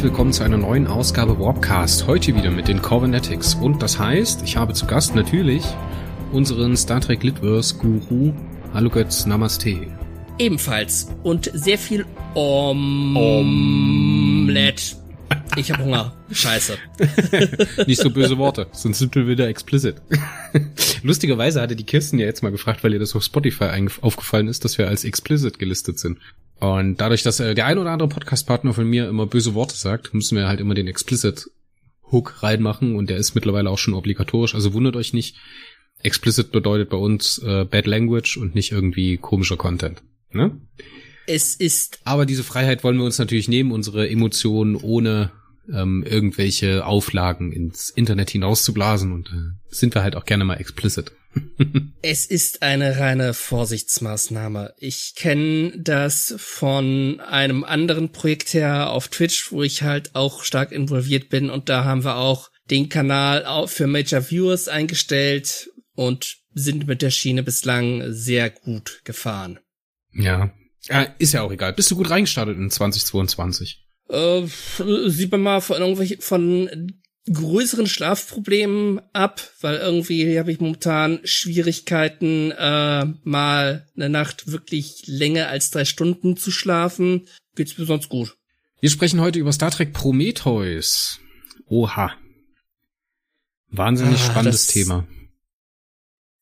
herzlich willkommen zu einer neuen Ausgabe Warpcast. Heute wieder mit den Corvenetics. Und das heißt, ich habe zu Gast natürlich unseren Star Trek Litverse Guru. Hallo Götz, Namaste. Ebenfalls. Und sehr viel Omelette. Ich habe Hunger. Scheiße. Nicht so böse Worte, sonst sind wir wieder explicit. Lustigerweise hatte die Kirsten ja jetzt mal gefragt, weil ihr das auf Spotify aufgefallen ist, dass wir als explicit gelistet sind. Und dadurch, dass äh, der ein oder andere Podcast-Partner von mir immer böse Worte sagt, müssen wir halt immer den explicit Hook reinmachen und der ist mittlerweile auch schon obligatorisch. Also wundert euch nicht. Explicit bedeutet bei uns äh, Bad Language und nicht irgendwie komischer Content. Ne? Es ist. Aber diese Freiheit wollen wir uns natürlich nehmen, unsere Emotionen ohne ähm, irgendwelche Auflagen ins Internet hinauszublasen und äh, sind wir halt auch gerne mal explicit. es ist eine reine Vorsichtsmaßnahme. Ich kenne das von einem anderen Projekt her auf Twitch, wo ich halt auch stark involviert bin und da haben wir auch den Kanal auch für Major Viewers eingestellt und sind mit der Schiene bislang sehr gut gefahren. Ja, äh, ist ja auch egal. Bist du gut reingestartet in 2022? Äh, sieht man mal von irgendwelchen von größeren Schlafproblemen ab, weil irgendwie habe ich momentan Schwierigkeiten, äh, mal eine Nacht wirklich länger als drei Stunden zu schlafen. Geht's mir sonst gut. Wir sprechen heute über Star Trek Prometheus. Oha. Wahnsinnig ah, spannendes Thema.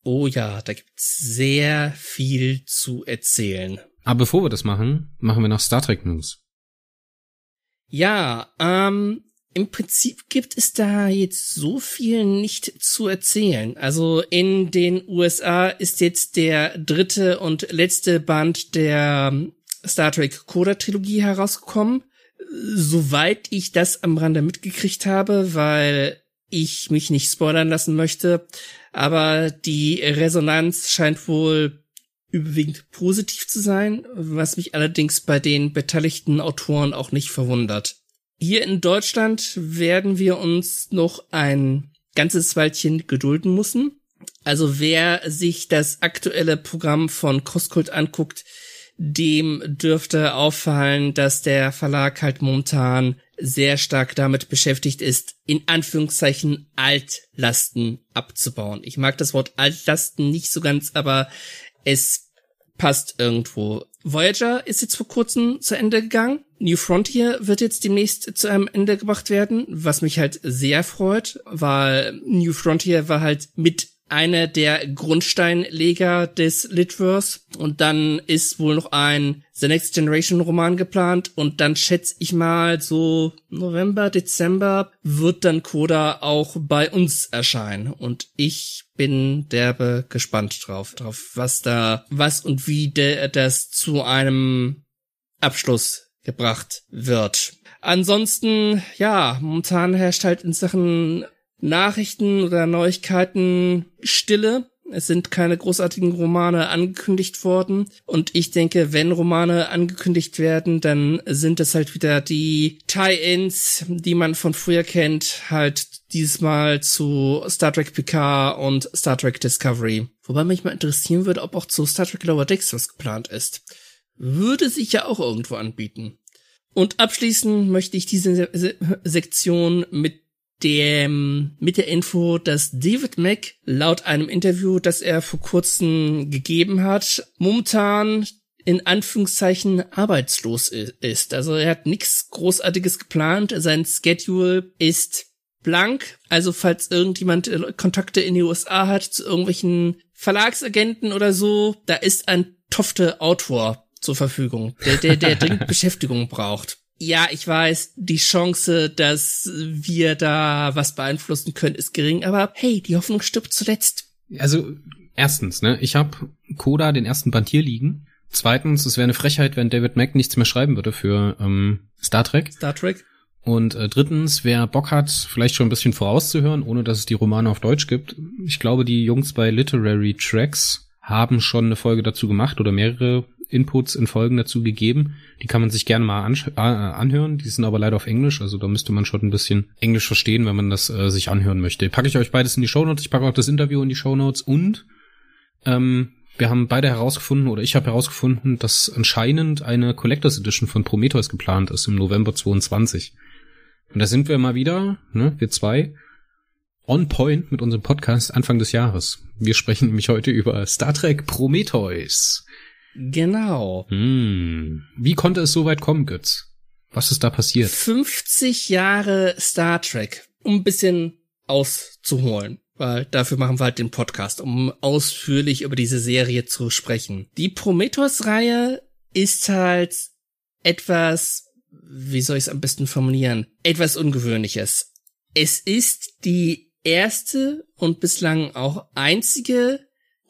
Oh ja, da gibt's sehr viel zu erzählen. Aber bevor wir das machen, machen wir noch Star Trek News. Ja, ähm, im Prinzip gibt es da jetzt so viel nicht zu erzählen. Also in den USA ist jetzt der dritte und letzte Band der ähm, Star Trek Coda Trilogie herausgekommen. Soweit ich das am Rande mitgekriegt habe, weil ich mich nicht spoilern lassen möchte. Aber die Resonanz scheint wohl überwiegend positiv zu sein, was mich allerdings bei den beteiligten Autoren auch nicht verwundert. Hier in Deutschland werden wir uns noch ein ganzes Weilchen gedulden müssen. Also wer sich das aktuelle Programm von Crosscult anguckt, dem dürfte auffallen, dass der Verlag halt momentan sehr stark damit beschäftigt ist, in Anführungszeichen Altlasten abzubauen. Ich mag das Wort Altlasten nicht so ganz, aber es passt irgendwo. Voyager ist jetzt vor kurzem zu Ende gegangen. New Frontier wird jetzt demnächst zu einem Ende gebracht werden, was mich halt sehr freut, weil New Frontier war halt mit einer der Grundsteinleger des Litverse und dann ist wohl noch ein The Next Generation Roman geplant. Und dann schätze ich mal so November, Dezember wird dann Coda auch bei uns erscheinen. Und ich bin derbe gespannt drauf, drauf was da, was und wie der, das zu einem Abschluss gebracht wird. Ansonsten, ja, momentan herrscht halt in Sachen Nachrichten oder Neuigkeiten Stille. Es sind keine großartigen Romane angekündigt worden. Und ich denke, wenn Romane angekündigt werden, dann sind es halt wieder die Tie-Ins, die man von früher kennt, halt diesmal zu Star Trek Picard und Star Trek Discovery. Wobei mich mal interessieren würde, ob auch zu Star Trek Lower Decks was geplant ist. Würde sich ja auch irgendwo anbieten. Und abschließen möchte ich diese Sektion mit dem, mit der Info, dass David Mack laut einem Interview, das er vor kurzem gegeben hat, momentan in Anführungszeichen arbeitslos ist. Also er hat nichts Großartiges geplant. Sein Schedule ist blank. Also falls irgendjemand äh, Kontakte in die USA hat zu irgendwelchen Verlagsagenten oder so, da ist ein tofte Autor zur Verfügung, der, der, der dringend Beschäftigung braucht ja, ich weiß, die Chance, dass wir da was beeinflussen können, ist gering, aber hey, die Hoffnung stirbt zuletzt. Also, erstens, ne, ich habe Coda den ersten Band hier liegen. Zweitens, es wäre eine Frechheit, wenn David Mack nichts mehr schreiben würde für ähm, Star Trek. Star Trek. Und äh, drittens, wer Bock hat, vielleicht schon ein bisschen vorauszuhören, ohne dass es die Romane auf Deutsch gibt. Ich glaube, die Jungs bei Literary Tracks haben schon eine Folge dazu gemacht oder mehrere Inputs in Folgen dazu gegeben. Die kann man sich gerne mal äh, anhören. Die sind aber leider auf Englisch, also da müsste man schon ein bisschen Englisch verstehen, wenn man das äh, sich anhören möchte. Packe ich euch beides in die Shownotes. Ich packe auch das Interview in die Shownotes und ähm, wir haben beide herausgefunden, oder ich habe herausgefunden, dass anscheinend eine Collectors Edition von Prometheus geplant ist im November 22. Und da sind wir mal wieder, ne, wir zwei, on point mit unserem Podcast Anfang des Jahres. Wir sprechen nämlich heute über Star Trek Prometheus. Genau. Hm. Wie konnte es so weit kommen, Götz? Was ist da passiert? 50 Jahre Star Trek, um ein bisschen auszuholen weil dafür machen wir halt den Podcast, um ausführlich über diese Serie zu sprechen. Die Prometheus-Reihe ist halt etwas, wie soll ich es am besten formulieren, etwas Ungewöhnliches. Es ist die erste und bislang auch einzige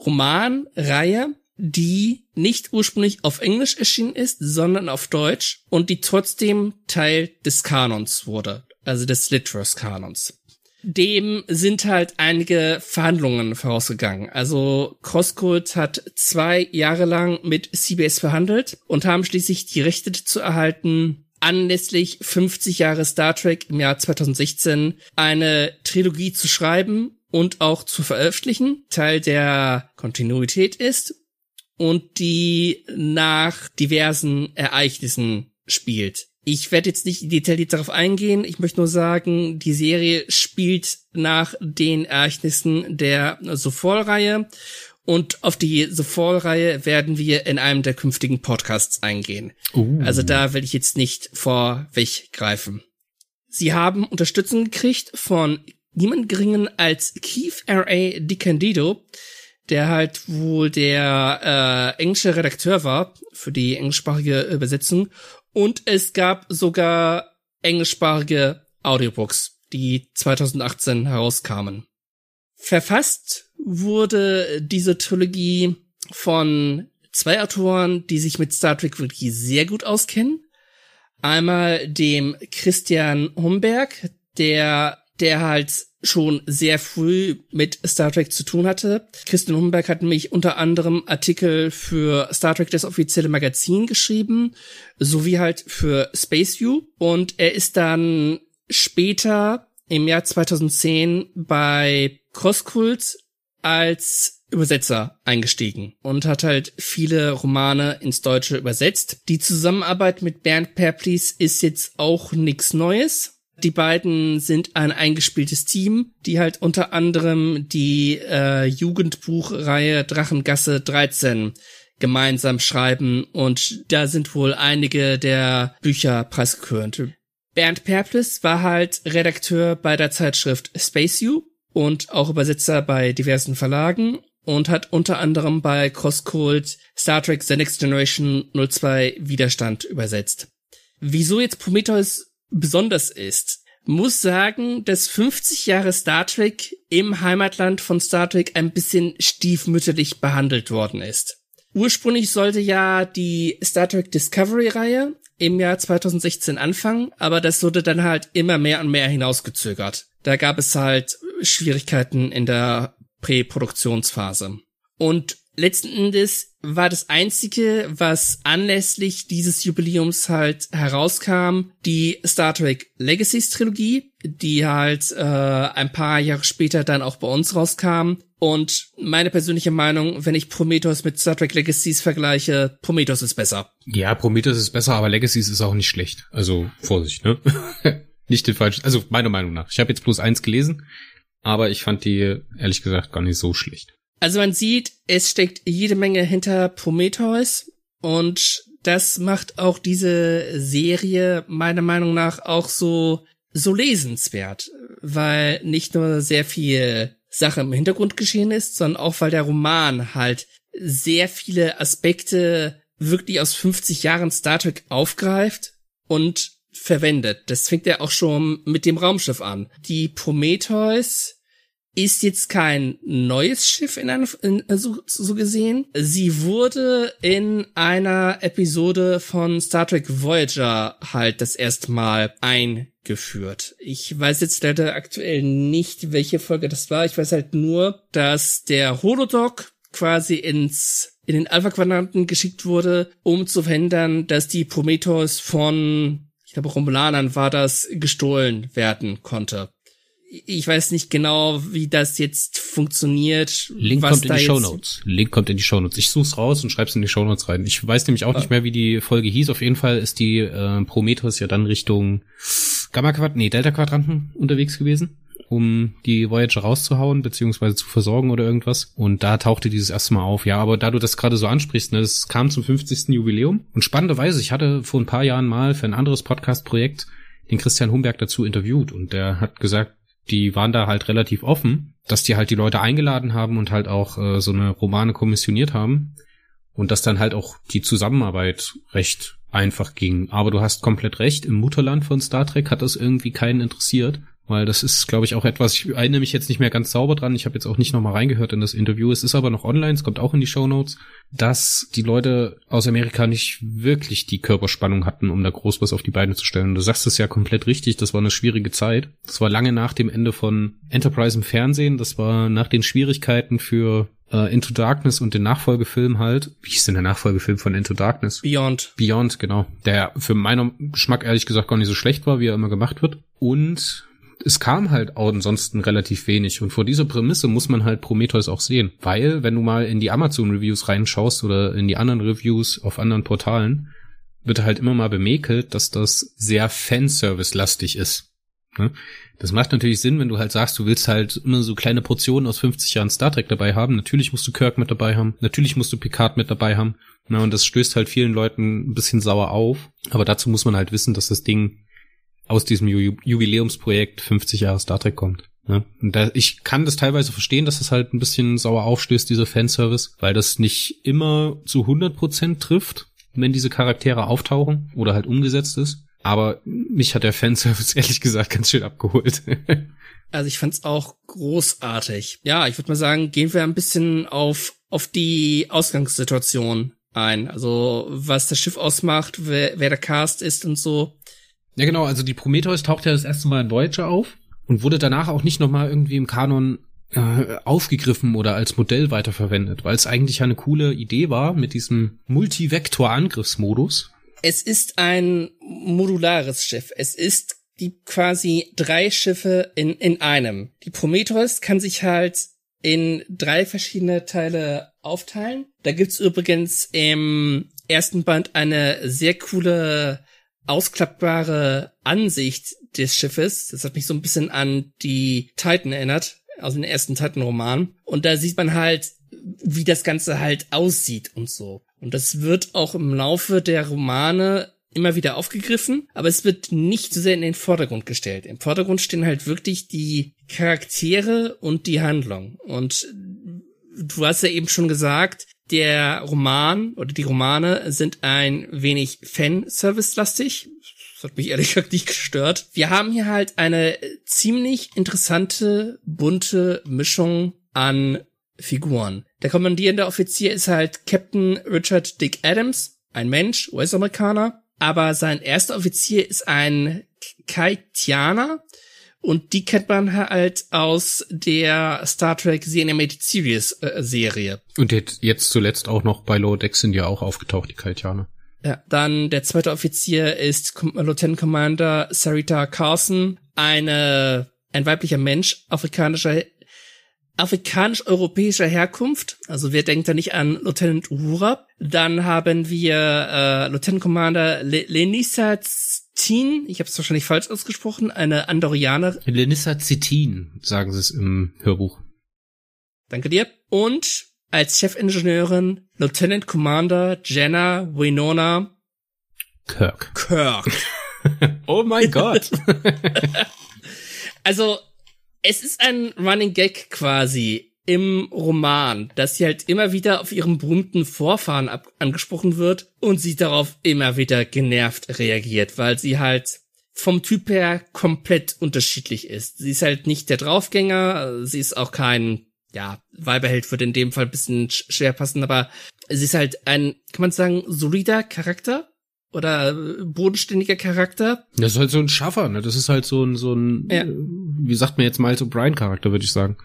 Romanreihe, die nicht ursprünglich auf Englisch erschienen ist, sondern auf Deutsch und die trotzdem Teil des Kanons wurde, also des Litros-Kanons dem sind halt einige Verhandlungen vorausgegangen. Also Crosscult hat zwei Jahre lang mit CBS verhandelt und haben schließlich die Rechte zu erhalten, anlässlich 50 Jahre Star Trek im Jahr 2016 eine Trilogie zu schreiben und auch zu veröffentlichen. Teil der Kontinuität ist und die nach diversen Ereignissen spielt. Ich werde jetzt nicht detailliert darauf eingehen. Ich möchte nur sagen, die Serie spielt nach den Ereignissen der The Fall-Reihe. Und auf die The Fall-Reihe werden wir in einem der künftigen Podcasts eingehen. Uh. Also da will ich jetzt nicht vorweggreifen. Sie haben Unterstützung gekriegt von niemand geringen als Keith R.A. DiCandido, der halt wohl der äh, englische Redakteur war für die englischsprachige Übersetzung und es gab sogar englischsprachige Audiobooks, die 2018 herauskamen. Verfasst wurde diese Trilogie von zwei Autoren, die sich mit Star Trek wirklich sehr gut auskennen. Einmal dem Christian Humberg, der, der halt schon sehr früh mit Star Trek zu tun hatte. Christian Humberg hat nämlich unter anderem Artikel für Star Trek das offizielle Magazin geschrieben, sowie halt für Space View. Und er ist dann später im Jahr 2010 bei Crosskult als Übersetzer eingestiegen und hat halt viele Romane ins Deutsche übersetzt. Die Zusammenarbeit mit Bernd Perplis ist jetzt auch nichts Neues. Die beiden sind ein eingespieltes Team, die halt unter anderem die äh, Jugendbuchreihe Drachengasse 13 gemeinsam schreiben und da sind wohl einige der Bücher preisgekrönt. Bernd Perplis war halt Redakteur bei der Zeitschrift Space You und auch Übersetzer bei diversen Verlagen und hat unter anderem bei Crosscult Star Trek The Next Generation 02 Widerstand übersetzt. Wieso jetzt Prometheus besonders ist, muss sagen, dass 50 Jahre Star Trek im Heimatland von Star Trek ein bisschen stiefmütterlich behandelt worden ist. Ursprünglich sollte ja die Star Trek Discovery Reihe im Jahr 2016 anfangen, aber das wurde dann halt immer mehr und mehr hinausgezögert. Da gab es halt Schwierigkeiten in der Präproduktionsphase. Und letzten Endes war das einzige, was anlässlich dieses Jubiläums halt herauskam, die Star Trek Legacies Trilogie, die halt äh, ein paar Jahre später dann auch bei uns rauskam. Und meine persönliche Meinung, wenn ich Prometheus mit Star Trek Legacies vergleiche, Prometheus ist besser. Ja, Prometheus ist besser, aber Legacies ist auch nicht schlecht. Also Vorsicht, ne? nicht den falschen. Also meiner Meinung nach. Ich habe jetzt bloß eins gelesen, aber ich fand die ehrlich gesagt gar nicht so schlecht. Also man sieht, es steckt jede Menge hinter Prometheus und das macht auch diese Serie meiner Meinung nach auch so so lesenswert, weil nicht nur sehr viel Sache im Hintergrund geschehen ist, sondern auch weil der Roman halt sehr viele Aspekte wirklich aus 50 Jahren Star Trek aufgreift und verwendet. Das fängt ja auch schon mit dem Raumschiff an. Die Prometheus ist jetzt kein neues Schiff in einer, in, so, so gesehen. Sie wurde in einer Episode von Star Trek Voyager halt das erste Mal eingeführt. Ich weiß jetzt leider aktuell nicht, welche Folge das war. Ich weiß halt nur, dass der Holodoc quasi ins in den Alpha-Quadranten geschickt wurde, um zu verhindern, dass die Prometheus von, ich glaube, Romulanern war das, gestohlen werden konnte ich weiß nicht genau, wie das jetzt funktioniert. Link kommt in die Show Notes. Link kommt in die Show Notes. Ich such's raus und schreib's in die Show Notes rein. Ich weiß nämlich auch nicht mehr, wie die Folge hieß. Auf jeden Fall ist die äh, Prometheus ja dann Richtung Gamma Quadranten, nee, Delta Quadranten unterwegs gewesen um die Voyager rauszuhauen, beziehungsweise zu versorgen oder irgendwas. Und da tauchte dieses erste Mal auf. Ja, aber da du das gerade so ansprichst, ne, das kam zum 50. Jubiläum. Und spannenderweise, ich hatte vor ein paar Jahren mal für ein anderes Podcast-Projekt den Christian Humberg dazu interviewt und der hat gesagt, die waren da halt relativ offen, dass die halt die Leute eingeladen haben und halt auch äh, so eine Romane kommissioniert haben und dass dann halt auch die Zusammenarbeit recht einfach ging. Aber du hast komplett recht, im Mutterland von Star Trek hat das irgendwie keinen interessiert. Weil das ist, glaube ich, auch etwas, ich erinnere mich jetzt nicht mehr ganz sauber dran, ich habe jetzt auch nicht nochmal reingehört in das Interview, es ist aber noch online, es kommt auch in die Show Notes, dass die Leute aus Amerika nicht wirklich die Körperspannung hatten, um da groß was auf die Beine zu stellen. Du sagst es ja komplett richtig, das war eine schwierige Zeit. Das war lange nach dem Ende von Enterprise im Fernsehen, das war nach den Schwierigkeiten für äh, Into Darkness und den Nachfolgefilm halt. Wie hieß denn der Nachfolgefilm von Into Darkness? Beyond. Beyond, genau. Der für meinen Geschmack ehrlich gesagt gar nicht so schlecht war, wie er immer gemacht wird. Und es kam halt auch ansonsten relativ wenig. Und vor dieser Prämisse muss man halt Prometheus auch sehen. Weil, wenn du mal in die Amazon-Reviews reinschaust oder in die anderen Reviews auf anderen Portalen, wird halt immer mal bemäkelt, dass das sehr Fanservice-lastig ist. Ne? Das macht natürlich Sinn, wenn du halt sagst, du willst halt immer so kleine Portionen aus 50 Jahren Star Trek dabei haben. Natürlich musst du Kirk mit dabei haben. Natürlich musst du Picard mit dabei haben. Na, und das stößt halt vielen Leuten ein bisschen sauer auf. Aber dazu muss man halt wissen, dass das Ding aus diesem Ju Jubiläumsprojekt 50 Jahre Star Trek kommt. Ne? Und da, ich kann das teilweise verstehen, dass das halt ein bisschen sauer aufstößt, dieser Fanservice, weil das nicht immer zu 100% trifft, wenn diese Charaktere auftauchen oder halt umgesetzt ist. Aber mich hat der Fanservice ehrlich gesagt ganz schön abgeholt. also ich fand's auch großartig. Ja, ich würde mal sagen, gehen wir ein bisschen auf, auf die Ausgangssituation ein. Also was das Schiff ausmacht, wer, wer der Cast ist und so. Ja, genau, also die Prometheus taucht ja das erste Mal in Voyager auf und wurde danach auch nicht nochmal irgendwie im Kanon äh, aufgegriffen oder als Modell weiterverwendet, weil es eigentlich eine coole Idee war mit diesem Multivektor-Angriffsmodus. Es ist ein modulares Schiff. Es ist die quasi drei Schiffe in, in einem. Die Prometheus kann sich halt in drei verschiedene Teile aufteilen. Da gibt's übrigens im ersten Band eine sehr coole ausklappbare Ansicht des Schiffes. Das hat mich so ein bisschen an die Titan erinnert, also den ersten Titan-Roman. Und da sieht man halt, wie das Ganze halt aussieht und so. Und das wird auch im Laufe der Romane immer wieder aufgegriffen, aber es wird nicht so sehr in den Vordergrund gestellt. Im Vordergrund stehen halt wirklich die Charaktere und die Handlung. Und du hast ja eben schon gesagt, der Roman oder die Romane sind ein wenig Fanservice-lastig. Das hat mich ehrlich gesagt nicht gestört. Wir haben hier halt eine ziemlich interessante, bunte Mischung an Figuren. Der kommandierende Offizier ist halt Captain Richard Dick Adams, ein Mensch, US-Amerikaner. Aber sein erster Offizier ist ein Kaitianer, und die kennt man halt aus der Star Trek The Animated Series äh, Serie. Und jetzt zuletzt auch noch bei Lower Decks sind ja auch aufgetaucht, die Kaltianer. Ja, dann der zweite Offizier ist Lieutenant Commander Sarita Carson, eine, ein weiblicher Mensch afrikanischer afrikanisch-europäischer Herkunft. Also wer denkt da nicht an Lieutenant Uhura? Dann haben wir äh, Lieutenant Commander Le Lenissa Zitin, ich habe es wahrscheinlich falsch ausgesprochen, eine Andorianerin. Lenissa Zitin, sagen sie es im Hörbuch. Danke dir. Und als Chefingenieurin Lieutenant Commander Jenna Winona Kirk. Kirk. oh mein Gott. also, es ist ein Running Gag quasi im Roman, dass sie halt immer wieder auf ihren berühmten Vorfahren angesprochen wird und sie darauf immer wieder genervt reagiert, weil sie halt vom Typ her komplett unterschiedlich ist. Sie ist halt nicht der Draufgänger, sie ist auch kein, ja, Weiberheld wird in dem Fall ein bisschen schwer passen, aber sie ist halt ein, kann man sagen, solider Charakter oder bodenständiger Charakter. Das ist halt so ein Schaffer, ne? Das ist halt so ein, so ein, ja. wie sagt man jetzt mal, so Brian Charakter, würde ich sagen.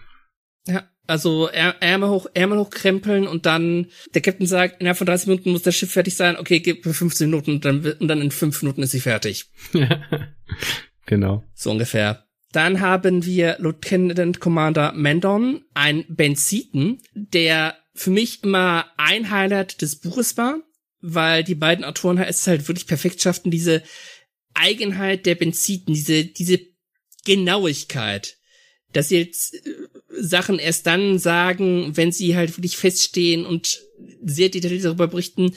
Ja, also Ärmel hoch, Ärmel hochkrempeln und dann der Captain sagt, innerhalb von 30 Minuten muss das Schiff fertig sein. Okay, gib mir 15 Minuten und dann, und dann in 5 Minuten ist sie fertig. genau. So ungefähr. Dann haben wir Lieutenant Commander Mandon, ein Benziten, der für mich immer ein Highlight des Buches war, weil die beiden Autoren es halt wirklich perfekt schafften, diese Eigenheit der Benziten, diese, diese Genauigkeit, dass sie jetzt äh, Sachen erst dann sagen, wenn sie halt wirklich feststehen und sehr detailliert darüber berichten,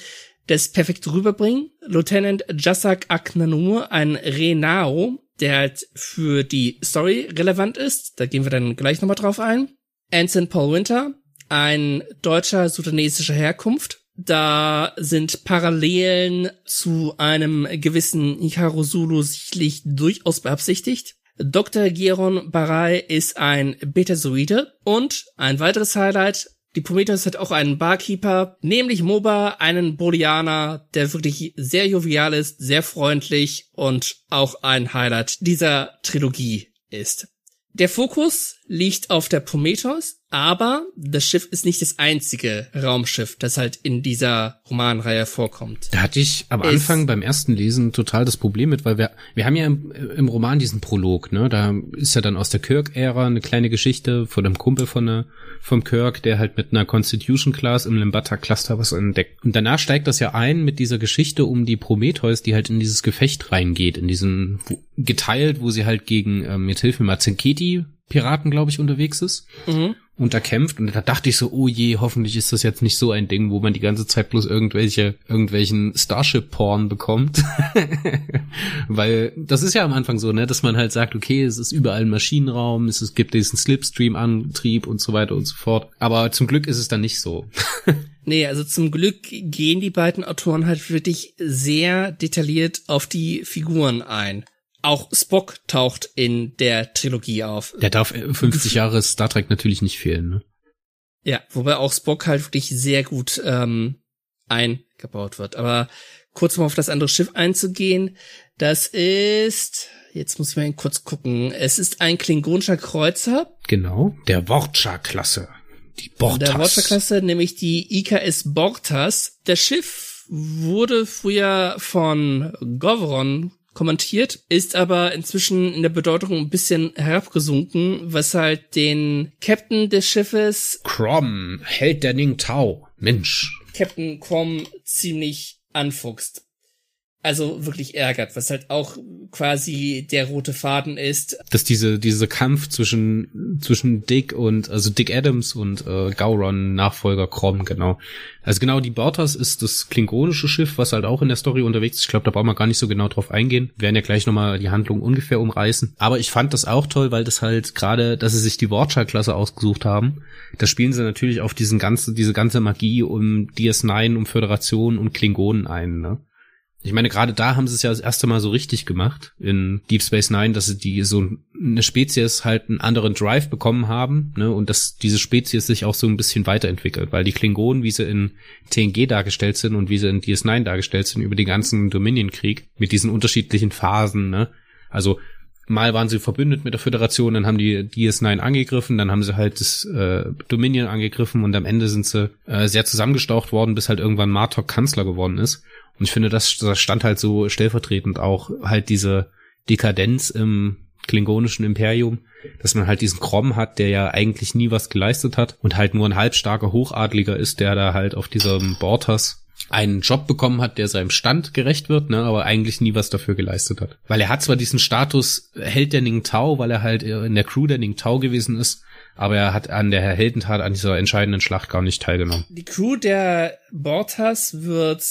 das perfekt rüberbringen. Lieutenant Jassak Aknanur, ein Renao, der halt für die Story relevant ist. Da gehen wir dann gleich nochmal drauf ein. Anson Paul Winter, ein deutscher sudanesischer Herkunft. Da sind Parallelen zu einem gewissen Hikaru Zulu sicherlich durchaus beabsichtigt. Dr. Giron Barai ist ein Betazoide und ein weiteres Highlight, die Prometheus hat auch einen Barkeeper, nämlich Moba, einen Bolianer, der wirklich sehr jovial ist, sehr freundlich und auch ein Highlight dieser Trilogie ist. Der Fokus liegt auf der Prometheus, aber das Schiff ist nicht das einzige Raumschiff, das halt in dieser Romanreihe vorkommt. Da hatte ich am Anfang beim ersten Lesen total das Problem mit, weil wir, wir haben ja im, im Roman diesen Prolog, ne? Da ist ja dann aus der Kirk-Ära eine kleine Geschichte von einem Kumpel von ne, vom Kirk, der halt mit einer Constitution-Class im Limbata-Cluster was entdeckt. Und danach steigt das ja ein mit dieser Geschichte um die Prometheus, die halt in dieses Gefecht reingeht, in diesen wo, geteilt, wo sie halt gegen, ähm, jetzt hilf mir mal, Zenketi Piraten, glaube ich, unterwegs ist. Mhm und da kämpft und da dachte ich so, oh je, hoffentlich ist das jetzt nicht so ein Ding, wo man die ganze Zeit bloß irgendwelche, irgendwelchen Starship-Porn bekommt. Weil das ist ja am Anfang so, ne, dass man halt sagt, okay, es ist überall ein Maschinenraum, es, es gibt diesen Slipstream-Antrieb und so weiter und so fort. Aber zum Glück ist es dann nicht so. nee, also zum Glück gehen die beiden Autoren halt wirklich sehr detailliert auf die Figuren ein. Auch Spock taucht in der Trilogie auf. Der darf 50 Jahre Star Trek natürlich nicht fehlen, ne? Ja, wobei auch Spock halt wirklich sehr gut ähm, eingebaut wird. Aber kurz mal auf das andere Schiff einzugehen, das ist, jetzt muss ich mal kurz gucken, es ist ein klingonischer Kreuzer. Genau, der Wortscha-Klasse. Die Bortas. Der Wortscha-Klasse, nämlich die IKS Bortas. Das Schiff wurde früher von Govron kommentiert, ist aber inzwischen in der Bedeutung ein bisschen herabgesunken, was halt den Captain des Schiffes Crom, Held der Ning Tau, Mensch. Captain Crom ziemlich anfuchst also wirklich ärgert, was halt auch quasi der rote Faden ist. Dass diese, diese Kampf zwischen, zwischen Dick und, also Dick Adams und äh, Gauron, Nachfolger Krom, genau. Also genau, die Bortas ist das klingonische Schiff, was halt auch in der Story unterwegs ist. Ich glaube, da brauchen wir gar nicht so genau drauf eingehen. Wir werden ja gleich nochmal die Handlung ungefähr umreißen. Aber ich fand das auch toll, weil das halt gerade, dass sie sich die Wortschallklasse ausgesucht haben. Da spielen sie natürlich auf diesen ganzen, diese ganze Magie um DS9, um Föderation und Klingonen ein, ne? Ich meine, gerade da haben sie es ja das erste Mal so richtig gemacht in Deep Space Nine, dass sie die so eine Spezies halt einen anderen Drive bekommen haben, ne, und dass diese Spezies sich auch so ein bisschen weiterentwickelt, weil die Klingonen, wie sie in TNG dargestellt sind und wie sie in DS9 dargestellt sind über den ganzen Dominion-Krieg mit diesen unterschiedlichen Phasen, ne, also mal waren sie verbündet mit der Föderation, dann haben die DS9 angegriffen, dann haben sie halt das äh, Dominion angegriffen und am Ende sind sie äh, sehr zusammengestaucht worden, bis halt irgendwann Martok Kanzler geworden ist. Und ich finde, das, das stand halt so stellvertretend auch halt diese Dekadenz im klingonischen Imperium, dass man halt diesen Krom hat, der ja eigentlich nie was geleistet hat und halt nur ein halbstarker Hochadliger ist, der da halt auf diesem Bortas einen Job bekommen hat, der seinem Stand gerecht wird, ne, aber eigentlich nie was dafür geleistet hat. Weil er hat zwar diesen Status Held der Ning Tau, weil er halt in der Crew der Ning Tau gewesen ist, aber er hat an der Heldentat, an dieser entscheidenden Schlacht gar nicht teilgenommen. Die Crew der Bortas wird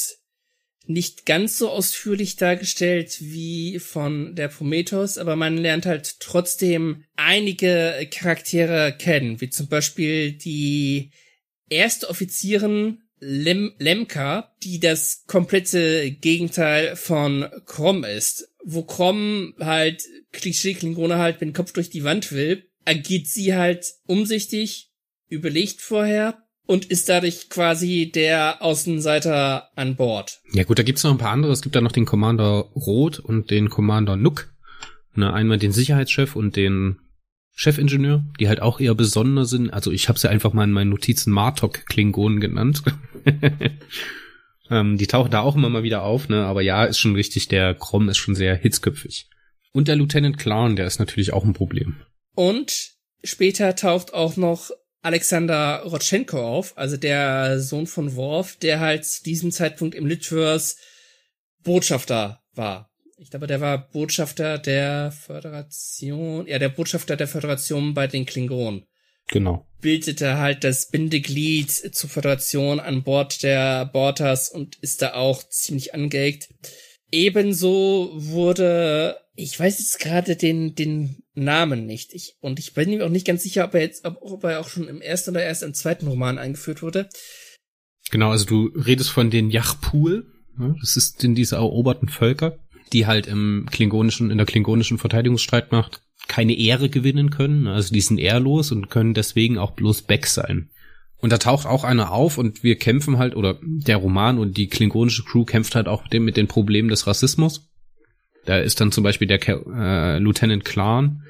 nicht ganz so ausführlich dargestellt wie von der Prometheus, aber man lernt halt trotzdem einige Charaktere kennen, wie zum Beispiel die erste Offizierin Lem Lemka, die das komplette Gegenteil von Krom ist. Wo Krom halt Klischee-Klingone halt mit dem Kopf durch die Wand will, agiert sie halt umsichtig, überlegt vorher und ist dadurch quasi der Außenseiter an Bord. Ja gut, da gibt's noch ein paar andere. Es gibt da noch den Commander Roth und den Commander Nook. Ne, einmal den Sicherheitschef und den Chefingenieur, die halt auch eher besonders sind. Also ich habe sie einfach mal in meinen Notizen Martok-Klingonen genannt. ähm, die tauchen da auch immer mal wieder auf, ne? Aber ja, ist schon richtig, der Krom ist schon sehr hitzköpfig. Und der Lieutenant Clown, der ist natürlich auch ein Problem. Und später taucht auch noch Alexander Rotchenko auf, also der Sohn von Worf, der halt zu diesem Zeitpunkt im Litverse Botschafter war. Ich glaube, der war Botschafter der Föderation, ja, der Botschafter der Föderation bei den Klingonen. Genau. Bildete halt das Bindeglied zur Föderation an Bord der Bortas und ist da auch ziemlich angeeckt. Ebenso wurde, ich weiß jetzt gerade den, den Namen nicht. Ich, und ich bin mir auch nicht ganz sicher, ob er jetzt, ob, ob er auch schon im ersten oder erst im zweiten Roman eingeführt wurde. Genau, also du redest von den Yachpool. Das ist in diese eroberten Völker, die halt im klingonischen, in der klingonischen Verteidigungsstreitmacht keine Ehre gewinnen können. Also die sind ehrlos und können deswegen auch bloß Back sein. Und da taucht auch einer auf und wir kämpfen halt, oder der Roman und die klingonische Crew kämpft halt auch mit, den Problemen des Rassismus. Da ist dann zum Beispiel der äh, Lieutenant Clan,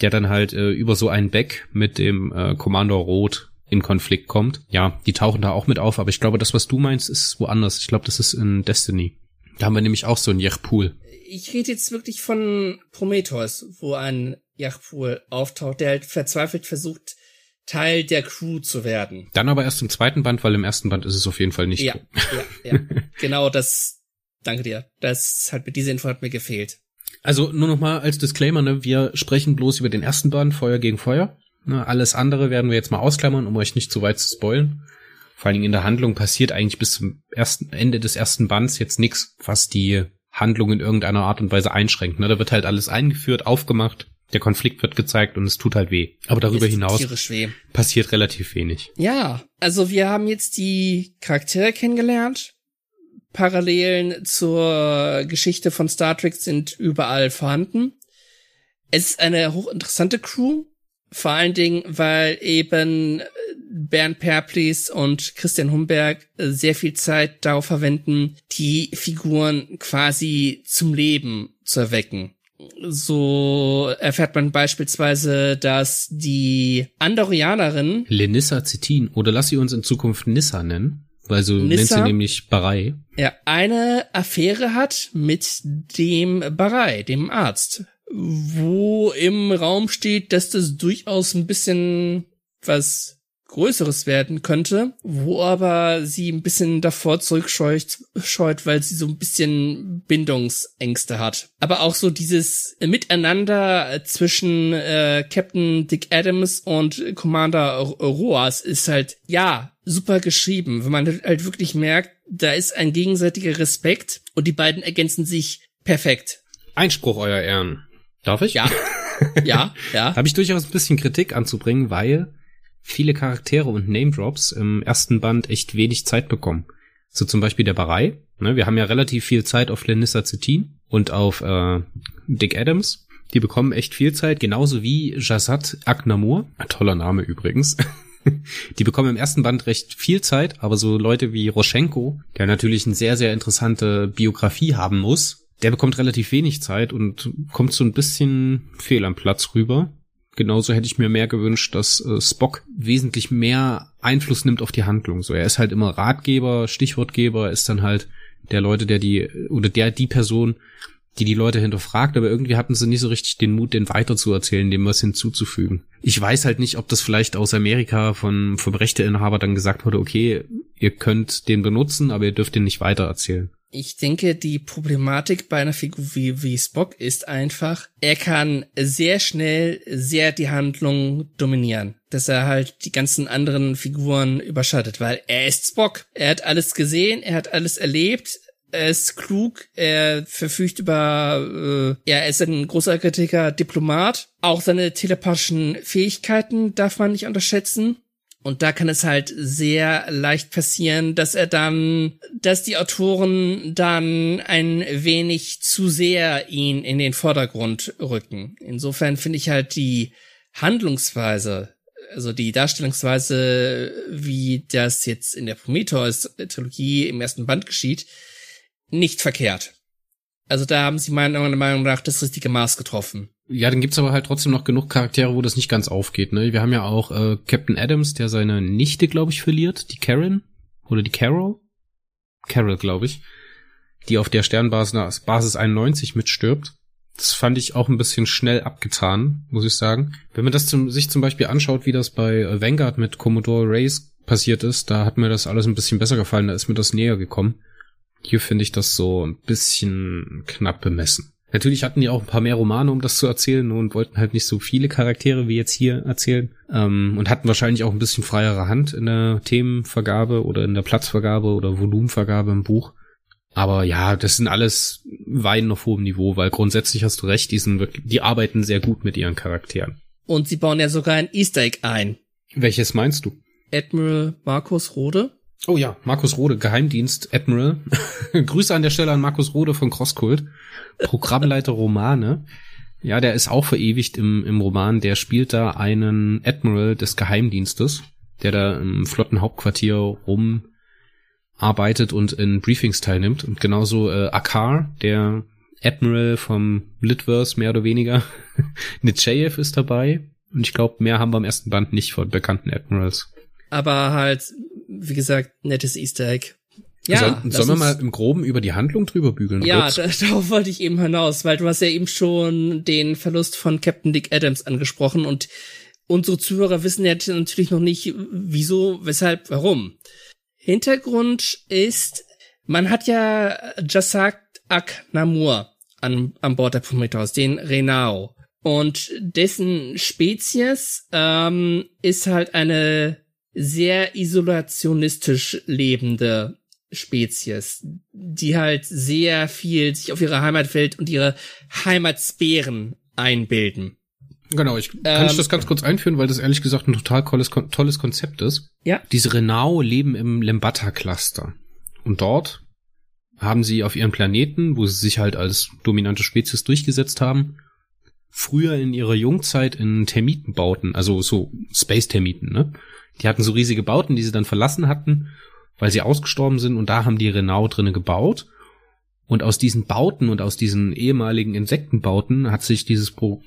der dann halt äh, über so einen Beck mit dem äh, Kommandor Roth in Konflikt kommt. Ja, die tauchen da auch mit auf, aber ich glaube, das, was du meinst, ist woanders. Ich glaube, das ist in Destiny. Da haben wir nämlich auch so einen Yachpool. Ich rede jetzt wirklich von Prometheus, wo ein Yachpool auftaucht, der halt verzweifelt versucht, Teil der Crew zu werden. Dann aber erst im zweiten Band, weil im ersten Band ist es auf jeden Fall nicht. Ja, ja, ja. genau das. Danke dir. Das hat mir diese Info hat mir gefehlt. Also nur noch mal als Disclaimer, ne, wir sprechen bloß über den ersten Band Feuer gegen Feuer. Ne, alles andere werden wir jetzt mal ausklammern, um euch nicht zu weit zu spoilen. Vor allen Dingen in der Handlung passiert eigentlich bis zum ersten Ende des ersten Bands jetzt nichts, was die Handlung in irgendeiner Art und Weise einschränkt. Ne, da wird halt alles eingeführt, aufgemacht der Konflikt wird gezeigt und es tut halt weh. Aber darüber hinaus passiert relativ wenig. Ja, also wir haben jetzt die Charaktere kennengelernt. Parallelen zur Geschichte von Star Trek sind überall vorhanden. Es ist eine hochinteressante Crew, vor allen Dingen, weil eben Bernd Perplis und Christian Humberg sehr viel Zeit darauf verwenden, die Figuren quasi zum Leben zu erwecken. So erfährt man beispielsweise, dass die Andorianerin Lenissa Zitin oder lass sie uns in Zukunft Nissa nennen, weil so Nissa, nennt sie nämlich Barei. Ja, eine Affäre hat mit dem Barei, dem Arzt, wo im Raum steht, dass das durchaus ein bisschen was Größeres werden könnte, wo aber sie ein bisschen davor zurückscheut, scheut, weil sie so ein bisschen Bindungsängste hat. Aber auch so dieses Miteinander zwischen äh, Captain Dick Adams und Commander Roas ist halt, ja, super geschrieben, wenn man halt wirklich merkt, da ist ein gegenseitiger Respekt und die beiden ergänzen sich perfekt. Einspruch, euer Ehren. Darf ich? Ja. Ja, ja. Habe ich durchaus ein bisschen Kritik anzubringen, weil viele Charaktere und Name-Drops im ersten Band echt wenig Zeit bekommen. So zum Beispiel der Barei. Ne, wir haben ja relativ viel Zeit auf Lenissa Zettin und auf äh, Dick Adams. Die bekommen echt viel Zeit, genauso wie Jazat Aknamur. Ein toller Name übrigens. Die bekommen im ersten Band recht viel Zeit, aber so Leute wie Roschenko, der natürlich eine sehr, sehr interessante Biografie haben muss, der bekommt relativ wenig Zeit und kommt so ein bisschen fehl am Platz rüber. Genauso hätte ich mir mehr gewünscht, dass äh, Spock wesentlich mehr Einfluss nimmt auf die Handlung. So, er ist halt immer Ratgeber, Stichwortgeber, ist dann halt der Leute, der die, oder der, die Person, die die Leute hinterfragt, aber irgendwie hatten sie nicht so richtig den Mut, den weiterzuerzählen, dem was hinzuzufügen. Ich weiß halt nicht, ob das vielleicht aus Amerika von, vom Rechteinhaber dann gesagt wurde, okay, ihr könnt den benutzen, aber ihr dürft den nicht weitererzählen ich denke, die Problematik bei einer Figur wie, wie Spock ist einfach, er kann sehr schnell sehr die Handlung dominieren. Dass er halt die ganzen anderen Figuren überschattet, weil er ist Spock. Er hat alles gesehen, er hat alles erlebt, er ist klug, er verfügt über, äh, ja, er ist ein großartiger Diplomat. Auch seine telepathischen Fähigkeiten darf man nicht unterschätzen. Und da kann es halt sehr leicht passieren, dass er dann, dass die Autoren dann ein wenig zu sehr ihn in den Vordergrund rücken. Insofern finde ich halt die Handlungsweise, also die Darstellungsweise, wie das jetzt in der Prometheus-Trilogie im ersten Band geschieht, nicht verkehrt. Also da haben sie meiner Meinung nach das richtige Maß getroffen. Ja, dann gibt's aber halt trotzdem noch genug Charaktere, wo das nicht ganz aufgeht. Ne? Wir haben ja auch äh, Captain Adams, der seine Nichte, glaube ich, verliert, die Karen oder die Carol, Carol, glaube ich, die auf der Sternbasis Basis 91 mitstirbt. Das fand ich auch ein bisschen schnell abgetan, muss ich sagen. Wenn man das zum, sich zum Beispiel anschaut, wie das bei Vanguard mit Commodore Race passiert ist, da hat mir das alles ein bisschen besser gefallen, da ist mir das näher gekommen. Hier finde ich das so ein bisschen knapp bemessen. Natürlich hatten die auch ein paar mehr Romane, um das zu erzählen und wollten halt nicht so viele Charaktere wie jetzt hier erzählen. Ähm, und hatten wahrscheinlich auch ein bisschen freiere Hand in der Themenvergabe oder in der Platzvergabe oder Volumenvergabe im Buch. Aber ja, das sind alles Weinen auf hohem Niveau, weil grundsätzlich hast du recht, die, sind wirklich, die arbeiten sehr gut mit ihren Charakteren. Und sie bauen ja sogar ein Easter Egg ein. Welches meinst du? Admiral Markus Rode. Oh ja, Markus Rode, Geheimdienst, Admiral. Grüße an der Stelle an Markus Rode von Crosskult. Programmleiter Romane. Ja, der ist auch verewigt im, im Roman. Der spielt da einen Admiral des Geheimdienstes, der da im Flottenhauptquartier rumarbeitet und in Briefings teilnimmt. Und genauso äh, Akar, der Admiral vom Litverse, mehr oder weniger. Nitscheyev ist dabei. Und ich glaube, mehr haben wir im ersten Band nicht von bekannten Admirals. Aber halt, wie gesagt, nettes Easter Egg. Ja, Soll, sollen wir mal im Groben über die Handlung drüber bügeln? Ja, da, darauf wollte ich eben hinaus, weil du hast ja eben schon den Verlust von Captain Dick Adams angesprochen und unsere Zuhörer wissen ja natürlich noch nicht, wieso, weshalb, warum. Hintergrund ist, man hat ja Jasak Ak Namur an, an Bord der Prometheus, den Renau. Und dessen Spezies ähm, ist halt eine sehr isolationistisch lebende Spezies, die halt sehr viel sich auf ihre Heimatwelt und ihre Heimatsphären einbilden. Genau, ich kann ähm, ich das ganz kurz einführen, weil das ehrlich gesagt ein total tolles, tolles Konzept ist. Ja. Diese Renau leben im Lembata-Cluster. Und dort haben sie auf ihren Planeten, wo sie sich halt als dominante Spezies durchgesetzt haben, früher in ihrer Jungzeit in Termitenbauten, also so Space-Termiten, ne? Die hatten so riesige Bauten, die sie dann verlassen hatten weil sie ausgestorben sind und da haben die Renault drinne gebaut. Und aus diesen Bauten und aus diesen ehemaligen Insektenbauten hat sich dieses Pro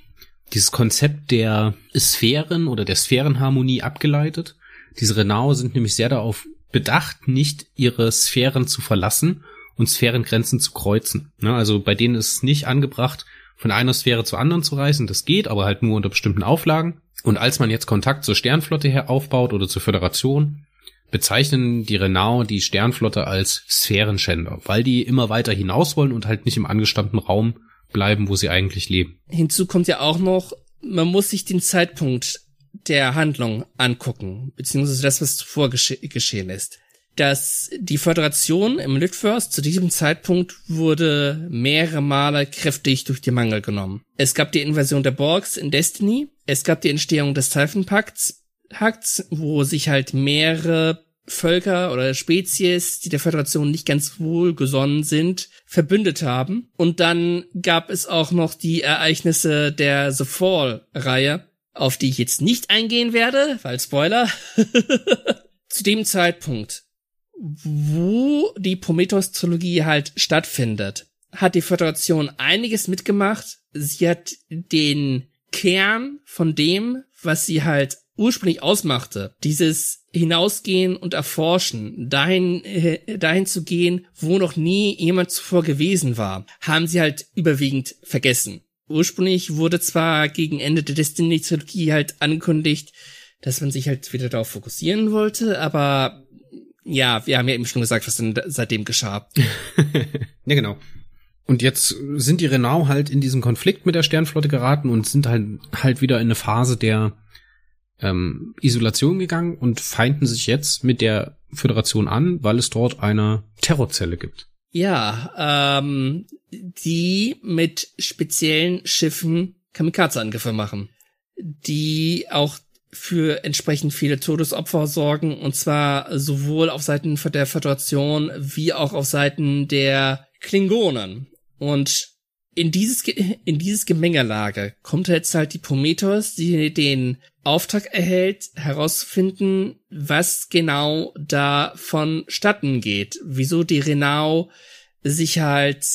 dieses Konzept der Sphären oder der Sphärenharmonie abgeleitet. Diese Renault sind nämlich sehr darauf bedacht, nicht ihre Sphären zu verlassen und Sphärengrenzen zu kreuzen. Ne, also bei denen ist es nicht angebracht, von einer Sphäre zur anderen zu reisen. Das geht, aber halt nur unter bestimmten Auflagen. Und als man jetzt Kontakt zur Sternflotte her aufbaut oder zur Föderation, bezeichnen die Renault die Sternflotte als Sphärenschänder, weil die immer weiter hinaus wollen und halt nicht im angestammten Raum bleiben, wo sie eigentlich leben. Hinzu kommt ja auch noch, man muss sich den Zeitpunkt der Handlung angucken, beziehungsweise das, was zuvor gesche geschehen ist. Dass die Föderation im Litverse zu diesem Zeitpunkt wurde mehrere Male kräftig durch die Mangel genommen. Es gab die Invasion der Borgs in Destiny, es gab die Entstehung des Typhonpakts, hat, wo sich halt mehrere Völker oder Spezies, die der Föderation nicht ganz wohlgesonnen sind, verbündet haben. Und dann gab es auch noch die Ereignisse der The Fall-Reihe, auf die ich jetzt nicht eingehen werde, weil Spoiler. Zu dem Zeitpunkt, wo die Prometheus-Trilogie halt stattfindet, hat die Föderation einiges mitgemacht. Sie hat den Kern von dem, was sie halt ursprünglich ausmachte, dieses hinausgehen und erforschen, dahin, äh, dahin zu gehen, wo noch nie jemand zuvor gewesen war, haben sie halt überwiegend vergessen. Ursprünglich wurde zwar gegen Ende der Destiny-Trilogie halt angekündigt, dass man sich halt wieder darauf fokussieren wollte, aber ja, wir haben ja eben schon gesagt, was dann seitdem geschah. ja, genau. Und jetzt sind die Renault halt in diesen Konflikt mit der Sternflotte geraten und sind halt, halt wieder in eine Phase der ähm, Isolation gegangen und feinden sich jetzt mit der Föderation an, weil es dort eine Terrorzelle gibt. Ja, ähm, die mit speziellen Schiffen Kamikaze-Angriffe machen, die auch für entsprechend viele Todesopfer sorgen, und zwar sowohl auf Seiten der Föderation wie auch auf Seiten der Klingonen. Und in dieses, in dieses Gemengelage kommt jetzt halt die Prometheus, die den Auftrag erhält, herauszufinden, was genau da vonstatten geht. Wieso die Renau sich halt